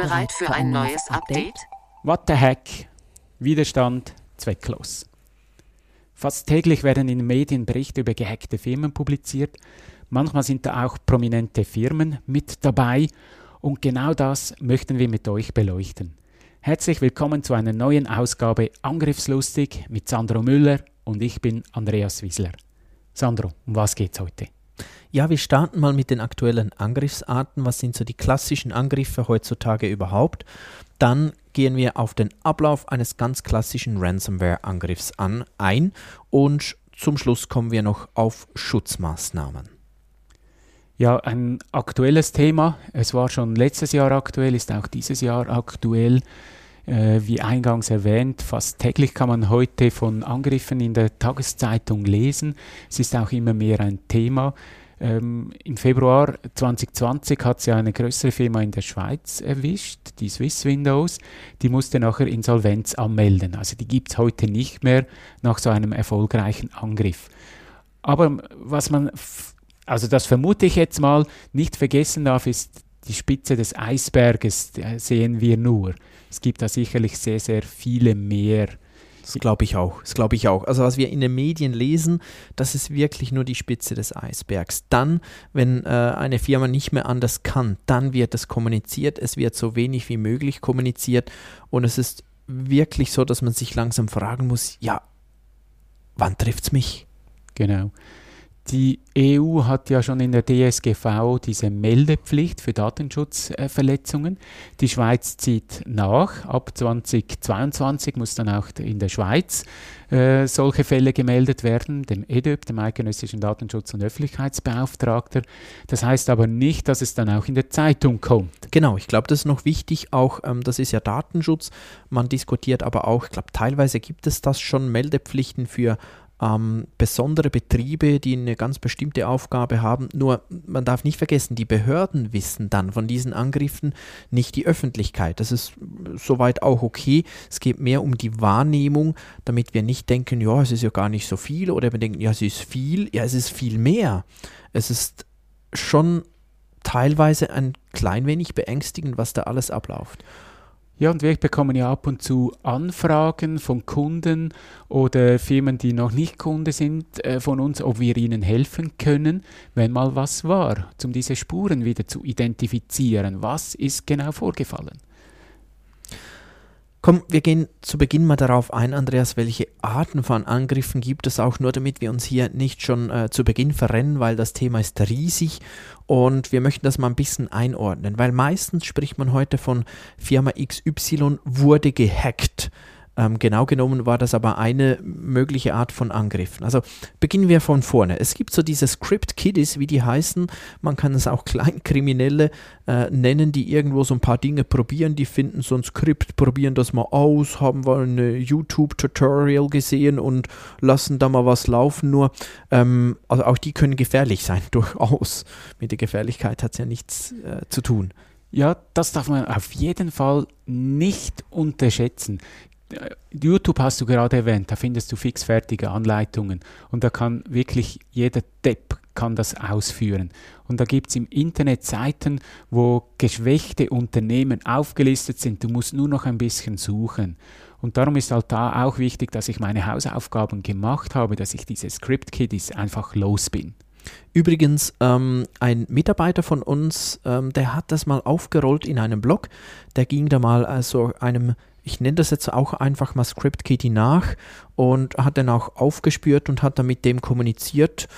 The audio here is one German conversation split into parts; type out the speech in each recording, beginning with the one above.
Bereit für ein neues Update? What the heck? Widerstand zwecklos. Fast täglich werden in den Medien Berichte über gehackte Firmen publiziert. Manchmal sind da auch prominente Firmen mit dabei. Und genau das möchten wir mit euch beleuchten. Herzlich willkommen zu einer neuen Ausgabe Angriffslustig mit Sandro Müller und ich bin Andreas Wiesler. Sandro, um was geht's heute? Ja, wir starten mal mit den aktuellen Angriffsarten. Was sind so die klassischen Angriffe heutzutage überhaupt? Dann gehen wir auf den Ablauf eines ganz klassischen Ransomware-Angriffs an ein und zum Schluss kommen wir noch auf Schutzmaßnahmen. Ja, ein aktuelles Thema. Es war schon letztes Jahr aktuell, ist auch dieses Jahr aktuell. Äh, wie eingangs erwähnt, fast täglich kann man heute von Angriffen in der Tageszeitung lesen. Es ist auch immer mehr ein Thema. Ähm, Im Februar 2020 hat sie eine größere Firma in der Schweiz erwischt, die Swiss Windows. Die musste nachher Insolvenz anmelden. Also die gibt es heute nicht mehr nach so einem erfolgreichen Angriff. Aber was man, also das vermute ich jetzt mal, nicht vergessen darf, ist die Spitze des Eisberges, sehen wir nur. Es gibt da sicherlich sehr, sehr viele mehr das glaube ich auch. Das glaube ich auch. Also was wir in den Medien lesen, das ist wirklich nur die Spitze des Eisbergs. Dann, wenn äh, eine Firma nicht mehr anders kann, dann wird es kommuniziert. Es wird so wenig wie möglich kommuniziert. Und es ist wirklich so, dass man sich langsam fragen muss, ja, wann trifft es mich? Genau. Die EU hat ja schon in der DSGV diese Meldepflicht für Datenschutzverletzungen. Die Schweiz zieht nach. Ab 2022 muss dann auch in der Schweiz äh, solche Fälle gemeldet werden, dem EDÖB, dem Eidgenössischen Datenschutz- und Öffentlichkeitsbeauftragter. Das heißt aber nicht, dass es dann auch in der Zeitung kommt. Genau, ich glaube, das ist noch wichtig. Auch ähm, das ist ja Datenschutz. Man diskutiert aber auch, ich glaube, teilweise gibt es das schon Meldepflichten für ähm, besondere Betriebe, die eine ganz bestimmte Aufgabe haben. Nur man darf nicht vergessen, die Behörden wissen dann von diesen Angriffen nicht die Öffentlichkeit. Das ist soweit auch okay. Es geht mehr um die Wahrnehmung, damit wir nicht denken, ja, es ist ja gar nicht so viel oder wir denken, ja, es ist viel. Ja, es ist viel mehr. Es ist schon teilweise ein klein wenig beängstigend, was da alles abläuft. Ja, und wir bekommen ja ab und zu Anfragen von Kunden oder Firmen, die noch nicht Kunde sind, äh, von uns, ob wir ihnen helfen können, wenn mal was war, um diese Spuren wieder zu identifizieren. Was ist genau vorgefallen? Komm, wir gehen zu Beginn mal darauf ein, Andreas, welche Arten von Angriffen gibt es auch, nur damit wir uns hier nicht schon äh, zu Beginn verrennen, weil das Thema ist riesig und wir möchten das mal ein bisschen einordnen, weil meistens spricht man heute von Firma XY wurde gehackt. Ähm, genau genommen war das aber eine mögliche Art von Angriffen. Also beginnen wir von vorne. Es gibt so diese Script Kiddies, wie die heißen. Man kann es auch Kleinkriminelle äh, nennen, die irgendwo so ein paar Dinge probieren. Die finden so ein Skript, probieren das mal aus, haben wir ein YouTube-Tutorial gesehen und lassen da mal was laufen. Nur, ähm, also auch die können gefährlich sein, durchaus. Mit der Gefährlichkeit hat es ja nichts äh, zu tun. Ja, das darf man auf jeden Fall nicht unterschätzen. YouTube hast du gerade erwähnt, da findest du fixfertige Anleitungen und da kann wirklich jeder Depp kann das ausführen. Und da gibt es im Internet Seiten, wo geschwächte Unternehmen aufgelistet sind. Du musst nur noch ein bisschen suchen. Und darum ist halt da auch wichtig, dass ich meine Hausaufgaben gemacht habe, dass ich diese Script Kiddies einfach los bin. Übrigens, ähm, ein Mitarbeiter von uns, ähm, der hat das mal aufgerollt in einem Blog. Der ging da mal also einem ich nenne das jetzt auch einfach mal Script Kitty nach und hat dann auch aufgespürt und hat dann mit dem kommuniziert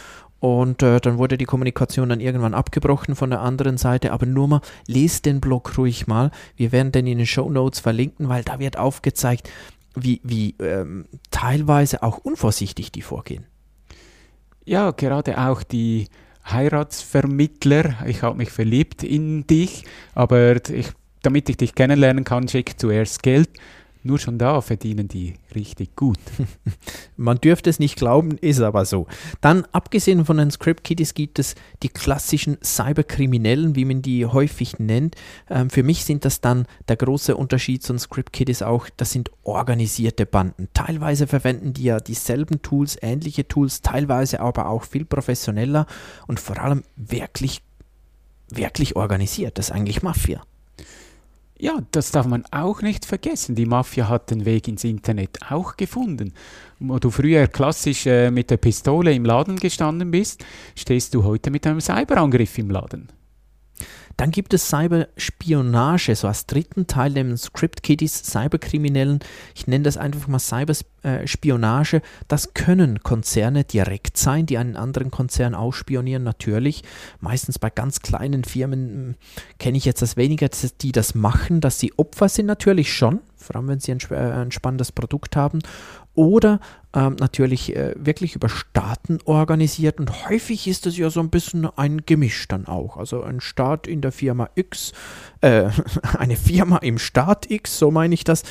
und äh, dann wurde die Kommunikation dann irgendwann abgebrochen von der anderen Seite. Aber nur mal, lest den Blog ruhig mal. Wir werden den in den Show Notes verlinken, weil da wird aufgezeigt, wie, wie ähm, teilweise auch unvorsichtig die vorgehen. Ja, gerade auch die Heiratsvermittler. Ich habe mich verliebt in dich, aber ich damit ich dich kennenlernen kann, schick zuerst Geld. Nur schon da verdienen die richtig gut. Man dürfte es nicht glauben, ist aber so. Dann, abgesehen von den Script Kiddies, gibt es die klassischen Cyberkriminellen, wie man die häufig nennt. Ähm, für mich sind das dann der große Unterschied zu den Script Kiddies auch, das sind organisierte Banden. Teilweise verwenden die ja dieselben Tools, ähnliche Tools, teilweise aber auch viel professioneller und vor allem wirklich, wirklich organisiert. Das ist eigentlich Mafia. Ja, das darf man auch nicht vergessen. Die Mafia hat den Weg ins Internet auch gefunden. Wo du früher klassisch äh, mit der Pistole im Laden gestanden bist, stehst du heute mit einem Cyberangriff im Laden. Dann gibt es Cyberspionage, so als dritten Teil dem Script Kiddies, Cyberkriminellen. Ich nenne das einfach mal Cyberspionage. Das können Konzerne direkt sein, die einen anderen Konzern ausspionieren, natürlich. Meistens bei ganz kleinen Firmen hm, kenne ich jetzt das weniger, die das machen, dass sie Opfer sind, natürlich schon, vor allem wenn sie ein, äh, ein spannendes Produkt haben oder ähm, natürlich äh, wirklich über Staaten organisiert und häufig ist es ja so ein bisschen ein Gemisch dann auch. Also ein Staat in der Firma X, äh, eine Firma im Staat X, so meine ich das,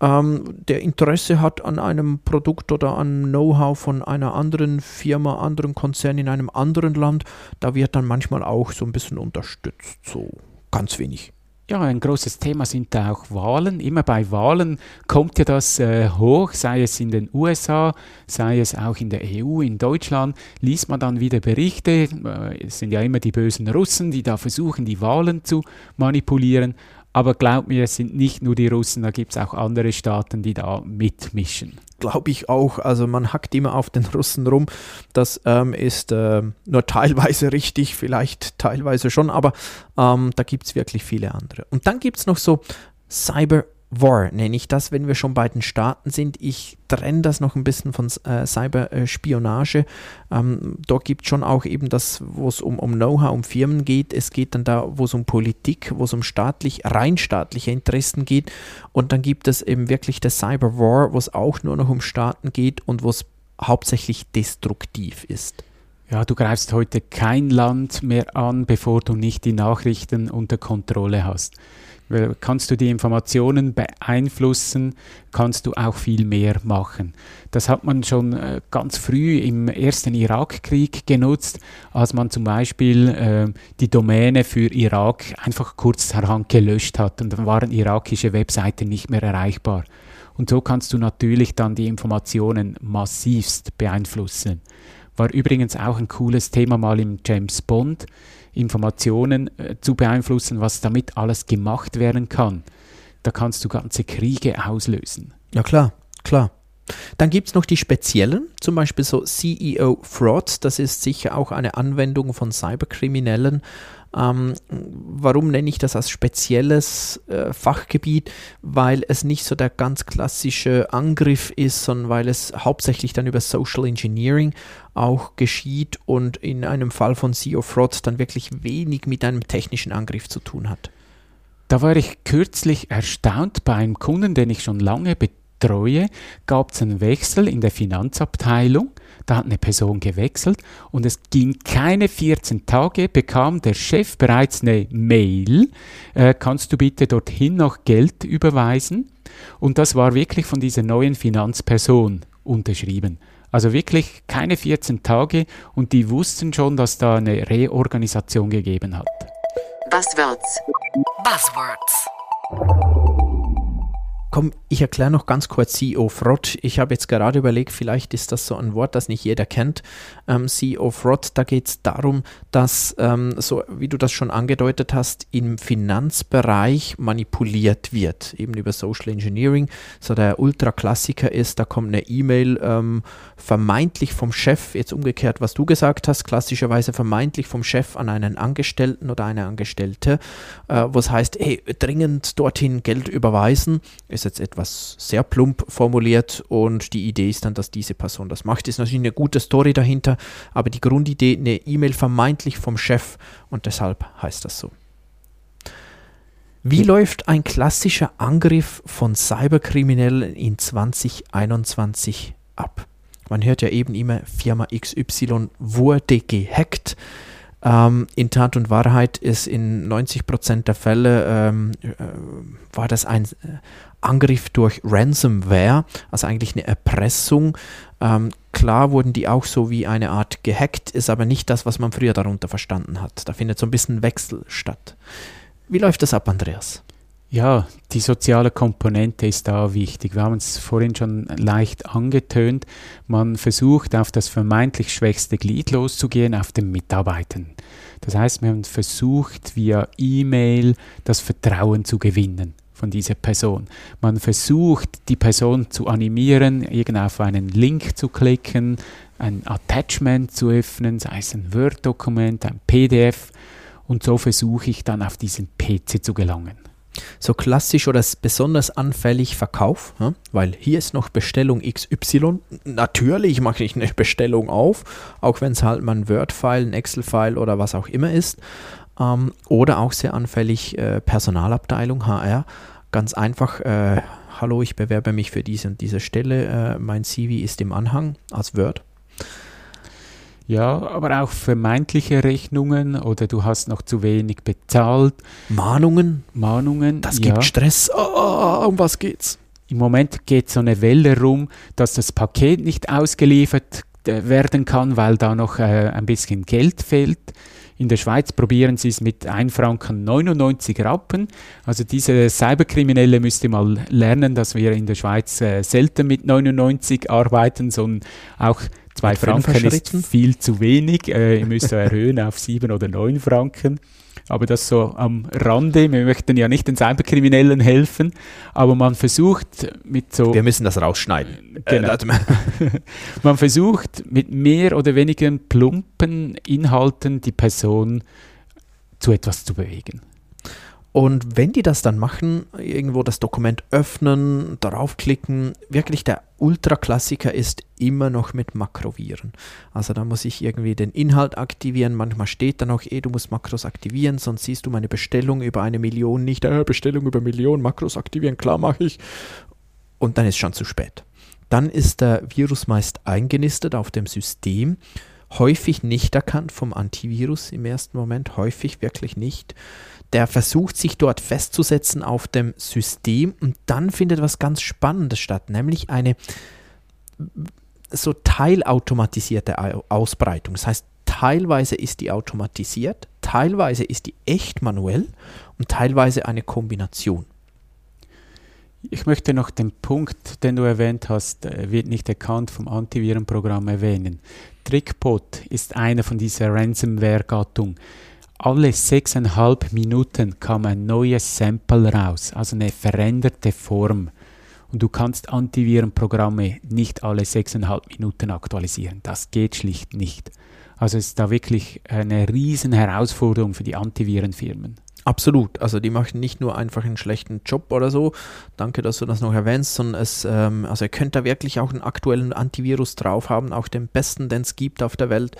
ähm, der Interesse hat an einem Produkt oder an Know-how von einer anderen Firma, anderen Konzern in einem anderen Land, da wird dann manchmal auch so ein bisschen unterstützt, so ganz wenig. Ja, ein großes Thema sind da auch Wahlen. Immer bei Wahlen kommt ja das äh, hoch, sei es in den USA, sei es auch in der EU, in Deutschland, liest man dann wieder Berichte. Äh, es sind ja immer die bösen Russen, die da versuchen, die Wahlen zu manipulieren. Aber glaub mir, es sind nicht nur die Russen, da gibt es auch andere Staaten, die da mitmischen. Glaube ich auch. Also man hackt immer auf den Russen rum. Das ähm, ist äh, nur teilweise richtig, vielleicht teilweise schon, aber ähm, da gibt es wirklich viele andere. Und dann gibt es noch so Cyber War nenne ich das, wenn wir schon bei den Staaten sind. Ich trenne das noch ein bisschen von äh, Cyberspionage. Ähm, dort gibt es schon auch eben das, wo es um, um Know-how, um Firmen geht. Es geht dann da, wo es um Politik, wo es um staatlich, rein staatliche Interessen geht. Und dann gibt es eben wirklich das Cyber War, wo es auch nur noch um Staaten geht und wo es hauptsächlich destruktiv ist. Ja, du greifst heute kein Land mehr an, bevor du nicht die Nachrichten unter Kontrolle hast kannst du die Informationen beeinflussen, kannst du auch viel mehr machen. Das hat man schon äh, ganz früh im ersten Irakkrieg genutzt, als man zum Beispiel äh, die Domäne für Irak einfach kurzerhand gelöscht hat und dann waren irakische Webseiten nicht mehr erreichbar. Und so kannst du natürlich dann die Informationen massivst beeinflussen. War übrigens auch ein cooles Thema mal im James Bond Informationen äh, zu beeinflussen, was damit alles gemacht werden kann. Da kannst du ganze Kriege auslösen. Ja klar, klar. Dann gibt es noch die speziellen, zum Beispiel so CEO Fraud, das ist sicher auch eine Anwendung von Cyberkriminellen. Ähm, warum nenne ich das als spezielles äh, Fachgebiet? Weil es nicht so der ganz klassische Angriff ist, sondern weil es hauptsächlich dann über Social Engineering auch geschieht und in einem Fall von CEO Fraud dann wirklich wenig mit einem technischen Angriff zu tun hat. Da war ich kürzlich erstaunt bei einem Kunden, den ich schon lange betreue, gab es einen Wechsel in der Finanzabteilung da hat eine Person gewechselt und es ging keine 14 Tage, bekam der Chef bereits eine Mail, äh, kannst du bitte dorthin noch Geld überweisen? Und das war wirklich von dieser neuen Finanzperson unterschrieben. Also wirklich keine 14 Tage und die wussten schon, dass da eine Reorganisation gegeben hat. Buzzwords. Buzzwords. Komm, ich erkläre noch ganz kurz CEO Fraud. Ich habe jetzt gerade überlegt, vielleicht ist das so ein Wort, das nicht jeder kennt. Ähm, CEO Fraud, da geht es darum, dass, ähm, so wie du das schon angedeutet hast, im Finanzbereich manipuliert wird, eben über Social Engineering. So der Ultraklassiker ist, da kommt eine E-Mail ähm, vermeintlich vom Chef, jetzt umgekehrt, was du gesagt hast, klassischerweise vermeintlich vom Chef an einen Angestellten oder eine Angestellte, äh, wo es heißt, hey, dringend dorthin Geld überweisen ist jetzt etwas sehr plump formuliert und die Idee ist dann, dass diese Person das macht. Ist natürlich eine gute Story dahinter, aber die Grundidee, eine E-Mail vermeintlich vom Chef und deshalb heißt das so. Wie läuft ein klassischer Angriff von Cyberkriminellen in 2021 ab? Man hört ja eben immer, Firma XY wurde gehackt. Ähm, in Tat und Wahrheit ist in 90 Prozent der Fälle ähm, äh, war das ein äh, Angriff durch Ransomware, also eigentlich eine Erpressung. Ähm, klar wurden die auch so wie eine Art gehackt, ist aber nicht das, was man früher darunter verstanden hat. Da findet so ein bisschen Wechsel statt. Wie läuft das ab, Andreas? Ja, die soziale Komponente ist da wichtig. Wir haben es vorhin schon leicht angetönt. Man versucht auf das vermeintlich schwächste Glied loszugehen, auf den Mitarbeitern. Das heißt, man versucht via E-Mail das Vertrauen zu gewinnen von dieser Person. Man versucht, die Person zu animieren, irgend auf einen Link zu klicken, ein Attachment zu öffnen, sei es ein Word-Dokument, ein PDF. Und so versuche ich dann auf diesen PC zu gelangen so klassisch oder besonders anfällig Verkauf, weil hier ist noch Bestellung XY. Natürlich mache ich eine Bestellung auf, auch wenn es halt mal ein Word-File, ein Excel-File oder was auch immer ist. Ähm, oder auch sehr anfällig äh, Personalabteilung, HR. Ganz einfach, äh, hallo, ich bewerbe mich für diese und diese Stelle. Äh, mein CV ist im Anhang als Word. Ja, aber auch vermeintliche Rechnungen oder du hast noch zu wenig bezahlt. Mahnungen. Mahnungen. Das gibt ja. Stress. Oh, um was geht's? Im Moment geht so eine Welle rum, dass das Paket nicht ausgeliefert äh, werden kann, weil da noch äh, ein bisschen Geld fehlt. In der Schweiz probieren sie es mit 1 Franken 99 Rappen. Also diese Cyberkriminelle müsste mal lernen, dass wir in der Schweiz äh, selten mit 99 arbeiten, sondern auch Zwei Franken ist viel zu wenig. Äh, ihr müsst erhöhen auf sieben oder neun Franken. Aber das so am Rande. Wir möchten ja nicht den Cyberkriminellen helfen, aber man versucht mit so. Wir müssen das rausschneiden. Äh, genau. man versucht mit mehr oder weniger plumpen Inhalten die Person zu etwas zu bewegen. Und wenn die das dann machen, irgendwo das Dokument öffnen, darauf klicken, wirklich der Ultraklassiker ist immer noch mit Makroviren. Also da muss ich irgendwie den Inhalt aktivieren. Manchmal steht da noch, eh, du musst Makros aktivieren, sonst siehst du meine Bestellung über eine Million nicht. Äh, Bestellung über Million, Makros aktivieren, klar mache ich. Und dann ist schon zu spät. Dann ist der Virus meist eingenistet auf dem System häufig nicht erkannt vom Antivirus im ersten Moment, häufig wirklich nicht der versucht sich dort festzusetzen auf dem System und dann findet was ganz Spannendes statt, nämlich eine so teilautomatisierte Ausbreitung. Das heißt, teilweise ist die automatisiert, teilweise ist die echt manuell und teilweise eine Kombination. Ich möchte noch den Punkt, den du erwähnt hast, äh, wird nicht erkannt vom Antivirenprogramm erwähnen. Trickbot ist einer von dieser Ransomware-Gattung alle sechseinhalb Minuten kam ein neues Sample raus, also eine veränderte Form. Und du kannst Antivirenprogramme nicht alle sechseinhalb Minuten aktualisieren. Das geht schlicht nicht. Also es ist da wirklich eine riesen Herausforderung für die Antivirenfirmen. Absolut. Also die machen nicht nur einfach einen schlechten Job oder so. Danke, dass du das noch erwähnst, sondern es, ähm, also ihr könnt da wirklich auch einen aktuellen Antivirus drauf haben, auch den besten, den es gibt auf der Welt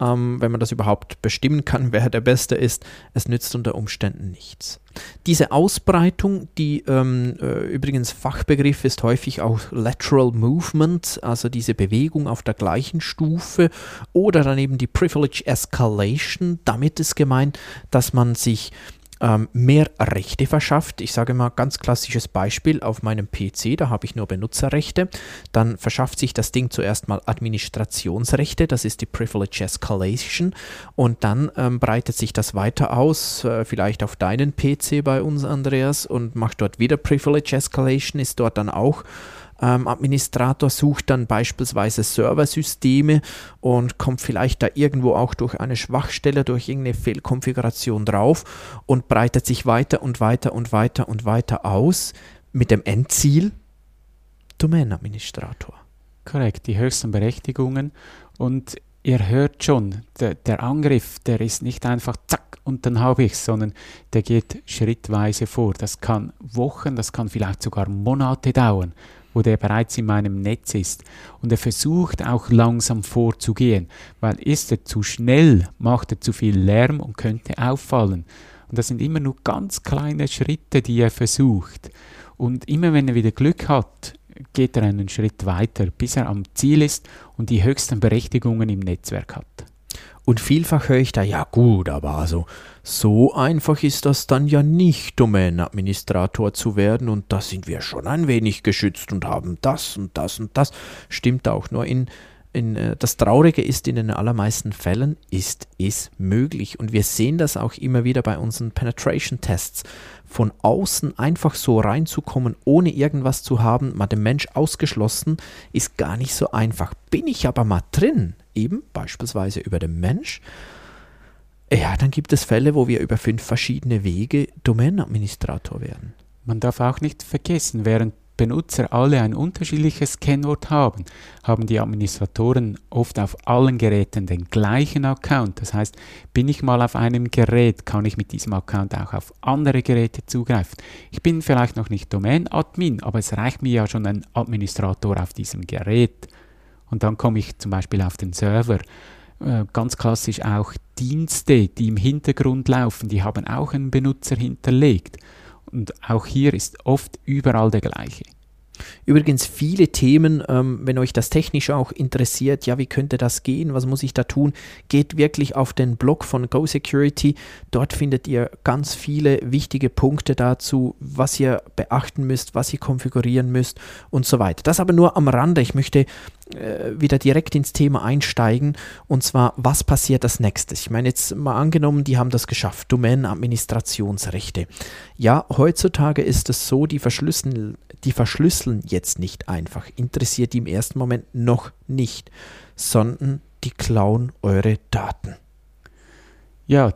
ähm, wenn man das überhaupt bestimmen kann, wer der Beste ist. Es nützt unter Umständen nichts. Diese Ausbreitung, die ähm, äh, übrigens Fachbegriff ist häufig auch Lateral Movement, also diese Bewegung auf der gleichen Stufe oder dann eben die Privilege Escalation. Damit ist gemeint, dass man sich ähm, mehr Rechte verschafft. Ich sage mal ganz klassisches Beispiel auf meinem PC, da habe ich nur Benutzerrechte. Dann verschafft sich das Ding zuerst mal Administrationsrechte, das ist die Privilege Escalation. Und dann ähm, breitet sich das weiter aus, äh, vielleicht auf deinen PC bei uns, Andreas, und macht dort wieder Privilege Escalation, ist dort dann auch ähm, Administrator sucht dann beispielsweise Serversysteme und kommt vielleicht da irgendwo auch durch eine Schwachstelle, durch irgendeine Fehlkonfiguration drauf und breitet sich weiter und weiter und weiter und weiter aus mit dem Endziel Domänenadministrator. Korrekt, die höchsten Berechtigungen und ihr hört schon, der, der, Angriff, der ist nicht einfach zack und dann habe ich sondern der geht schrittweise vor. Das kann Wochen, das kann vielleicht sogar Monate dauern wo der bereits in meinem Netz ist. Und er versucht auch langsam vorzugehen, weil ist er zu schnell, macht er zu viel Lärm und könnte auffallen. Und das sind immer nur ganz kleine Schritte, die er versucht. Und immer wenn er wieder Glück hat, geht er einen Schritt weiter, bis er am Ziel ist und die höchsten Berechtigungen im Netzwerk hat. Und vielfach höre ich da, ja gut, aber also so einfach ist das dann ja nicht, Domänenadministrator zu werden und da sind wir schon ein wenig geschützt und haben das und das und das. Stimmt auch, nur in in, äh, das Traurige ist, in den allermeisten Fällen ist es möglich. Und wir sehen das auch immer wieder bei unseren Penetration-Tests. Von außen einfach so reinzukommen, ohne irgendwas zu haben, mal den Mensch ausgeschlossen, ist gar nicht so einfach. Bin ich aber mal drin, eben beispielsweise über den Mensch, ja, dann gibt es Fälle, wo wir über fünf verschiedene Wege Domänenadministrator werden. Man darf auch nicht vergessen, während Benutzer alle ein unterschiedliches Kennwort haben, haben die Administratoren oft auf allen Geräten den gleichen Account. Das heißt, bin ich mal auf einem Gerät, kann ich mit diesem Account auch auf andere Geräte zugreifen. Ich bin vielleicht noch nicht Domain-Admin, aber es reicht mir ja schon ein Administrator auf diesem Gerät. Und dann komme ich zum Beispiel auf den Server. Äh, ganz klassisch auch Dienste, die im Hintergrund laufen, die haben auch einen Benutzer hinterlegt. Und auch hier ist oft überall der gleiche. Übrigens viele Themen, ähm, wenn euch das technisch auch interessiert, ja, wie könnte das gehen, was muss ich da tun, geht wirklich auf den Blog von Go Security. Dort findet ihr ganz viele wichtige Punkte dazu, was ihr beachten müsst, was ihr konfigurieren müsst und so weiter. Das aber nur am Rande. Ich möchte wieder direkt ins Thema einsteigen und zwar, was passiert als nächstes? Ich meine, jetzt mal angenommen, die haben das geschafft, Domänenadministrationsrechte. Ja, heutzutage ist es so, die verschlüsseln die verschlüsseln jetzt nicht einfach, interessiert die im ersten Moment noch nicht, sondern die klauen eure Daten. Ja,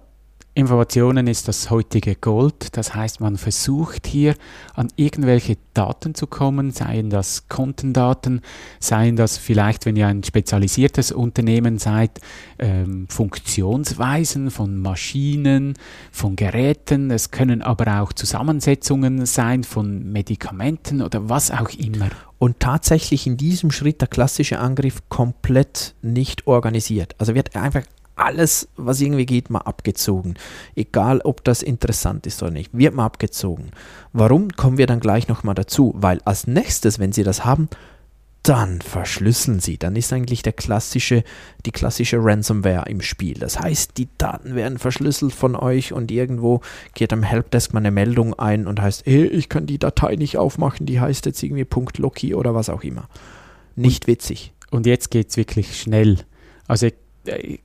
Informationen ist das heutige Gold. Das heißt, man versucht hier an irgendwelche Daten zu kommen, seien das Kontendaten, seien das vielleicht, wenn ihr ein spezialisiertes Unternehmen seid, ähm, Funktionsweisen von Maschinen, von Geräten. Es können aber auch Zusammensetzungen sein von Medikamenten oder was auch immer. Und tatsächlich in diesem Schritt der klassische Angriff komplett nicht organisiert. Also wird einfach alles, was irgendwie geht, mal abgezogen. Egal, ob das interessant ist oder nicht, wird mal abgezogen. Warum, kommen wir dann gleich nochmal dazu. Weil als nächstes, wenn Sie das haben, dann verschlüsseln Sie. Dann ist eigentlich der klassische, die klassische Ransomware im Spiel. Das heißt, die Daten werden verschlüsselt von euch und irgendwo geht am Helpdesk mal eine Meldung ein und heißt, hey, ich kann die Datei nicht aufmachen, die heißt jetzt irgendwie .loki oder was auch immer. Nicht und, witzig. Und jetzt geht es wirklich schnell. Also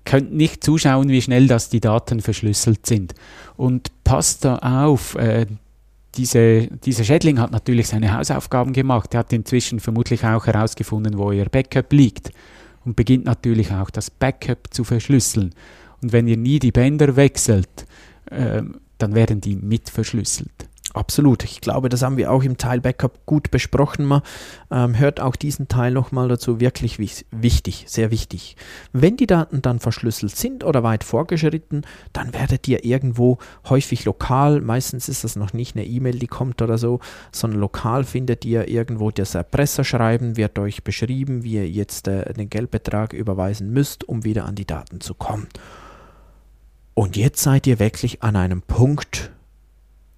könnt nicht zuschauen, wie schnell das die Daten verschlüsselt sind. Und passt da auf, äh, diese, dieser Schädling hat natürlich seine Hausaufgaben gemacht. Er hat inzwischen vermutlich auch herausgefunden, wo ihr Backup liegt und beginnt natürlich auch das Backup zu verschlüsseln. Und wenn ihr nie die Bänder wechselt, äh, dann werden die mit verschlüsselt. Absolut. Ich glaube, das haben wir auch im Teil Backup gut besprochen. Man ähm, hört auch diesen Teil nochmal dazu. Wirklich wichtig, sehr wichtig. Wenn die Daten dann verschlüsselt sind oder weit vorgeschritten, dann werdet ihr irgendwo häufig lokal, meistens ist das noch nicht eine E-Mail, die kommt oder so, sondern lokal findet ihr irgendwo das Erpresserschreiben, wird euch beschrieben, wie ihr jetzt äh, den Geldbetrag überweisen müsst, um wieder an die Daten zu kommen. Und jetzt seid ihr wirklich an einem Punkt,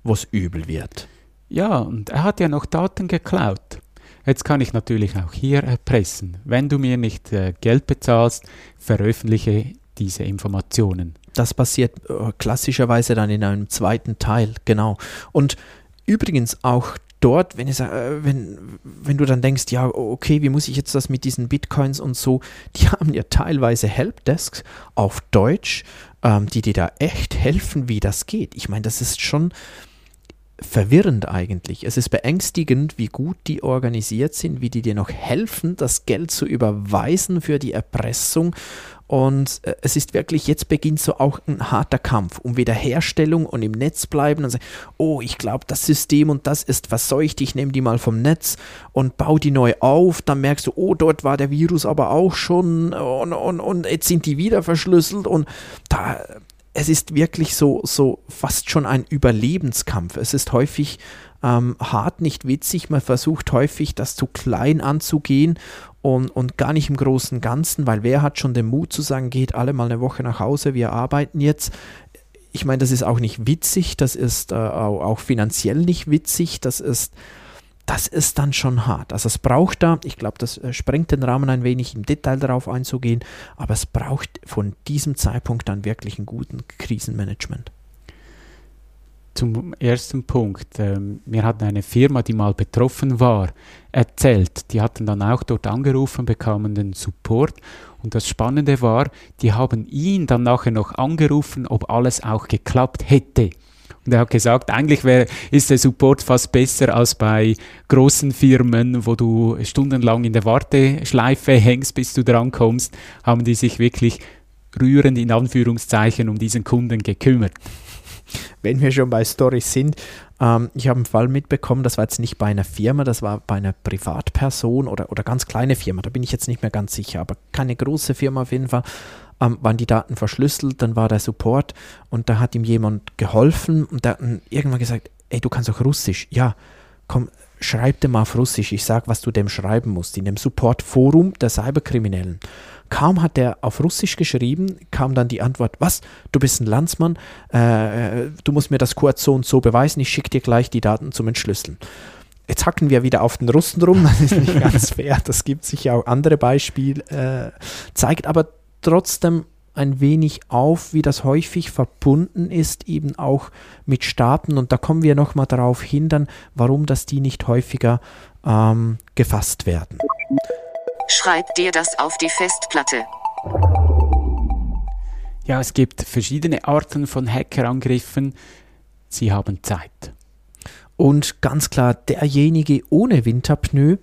wo es übel wird. Ja, und er hat ja noch Daten geklaut. Jetzt kann ich natürlich auch hier erpressen. Wenn du mir nicht äh, Geld bezahlst, veröffentliche diese Informationen. Das passiert äh, klassischerweise dann in einem zweiten Teil, genau. Und übrigens auch dort, wenn, es, äh, wenn, wenn du dann denkst, ja, okay, wie muss ich jetzt das mit diesen Bitcoins und so, die haben ja teilweise Helpdesks auf Deutsch, ähm, die dir da echt helfen, wie das geht. Ich meine, das ist schon verwirrend eigentlich. Es ist beängstigend, wie gut die organisiert sind, wie die dir noch helfen, das Geld zu überweisen für die Erpressung. Und äh, es ist wirklich, jetzt beginnt so auch ein harter Kampf um Wiederherstellung und im Netz bleiben und sagen, oh, ich glaube, das System und das ist verseucht, ich nehme die mal vom Netz und baue die neu auf. Dann merkst du, oh, dort war der Virus aber auch schon und, und, und jetzt sind die wieder verschlüsselt und da es ist wirklich so, so fast schon ein Überlebenskampf. Es ist häufig ähm, hart, nicht witzig. Man versucht häufig, das zu klein anzugehen und, und gar nicht im großen Ganzen, weil wer hat schon den Mut zu sagen, geht alle mal eine Woche nach Hause, wir arbeiten jetzt. Ich meine, das ist auch nicht witzig, das ist äh, auch, auch finanziell nicht witzig, das ist das ist dann schon hart. Also es braucht da, ich glaube, das äh, sprengt den Rahmen ein wenig im Detail darauf einzugehen, aber es braucht von diesem Zeitpunkt dann wirklich einen guten Krisenmanagement. Zum ersten Punkt. Ähm, mir hat eine Firma, die mal betroffen war, erzählt. Die hatten dann auch dort angerufen, bekamen den Support. Und das Spannende war, die haben ihn dann nachher noch angerufen, ob alles auch geklappt hätte. Und er hat gesagt, eigentlich wär, ist der Support fast besser als bei großen Firmen, wo du stundenlang in der Warteschleife hängst, bis du drankommst, haben die sich wirklich rührend in Anführungszeichen um diesen Kunden gekümmert. Wenn wir schon bei Stories sind, ähm, ich habe einen Fall mitbekommen, das war jetzt nicht bei einer Firma, das war bei einer Privatperson oder, oder ganz kleine Firma, da bin ich jetzt nicht mehr ganz sicher, aber keine große Firma auf jeden Fall ähm, waren die Daten verschlüsselt, dann war der Support und da hat ihm jemand geholfen und der hat irgendwann gesagt, ey, du kannst auch Russisch. Ja, komm, schreib dem mal auf Russisch, ich sag, was du dem schreiben musst, in dem Support-Forum der Cyberkriminellen. Kaum hat er auf Russisch geschrieben, kam dann die Antwort, was, du bist ein Landsmann, äh, du musst mir das kurz so und so beweisen, ich schicke dir gleich die Daten zum Entschlüsseln. Jetzt hacken wir wieder auf den Russen rum, das ist nicht ganz fair, das gibt sicher auch andere Beispiele, äh, zeigt aber trotzdem ein wenig auf, wie das häufig verbunden ist, eben auch mit Staaten. Und da kommen wir nochmal darauf hin, dann, warum das die nicht häufiger ähm, gefasst werden. Schreib dir das auf die Festplatte. Ja, es gibt verschiedene Arten von Hackerangriffen. Sie haben Zeit. Und ganz klar, derjenige ohne Winterpneu,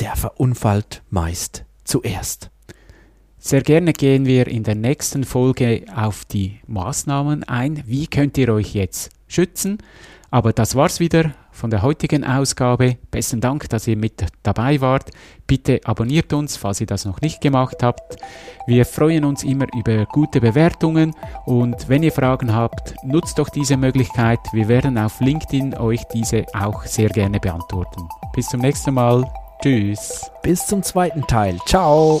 der verunfallt meist zuerst. Sehr gerne gehen wir in der nächsten Folge auf die Maßnahmen ein. Wie könnt ihr euch jetzt schützen? Aber das war's wieder von der heutigen Ausgabe. Besten Dank, dass ihr mit dabei wart. Bitte abonniert uns, falls ihr das noch nicht gemacht habt. Wir freuen uns immer über gute Bewertungen und wenn ihr Fragen habt, nutzt doch diese Möglichkeit. Wir werden auf LinkedIn euch diese auch sehr gerne beantworten. Bis zum nächsten Mal. Tschüss. Bis zum zweiten Teil. Ciao.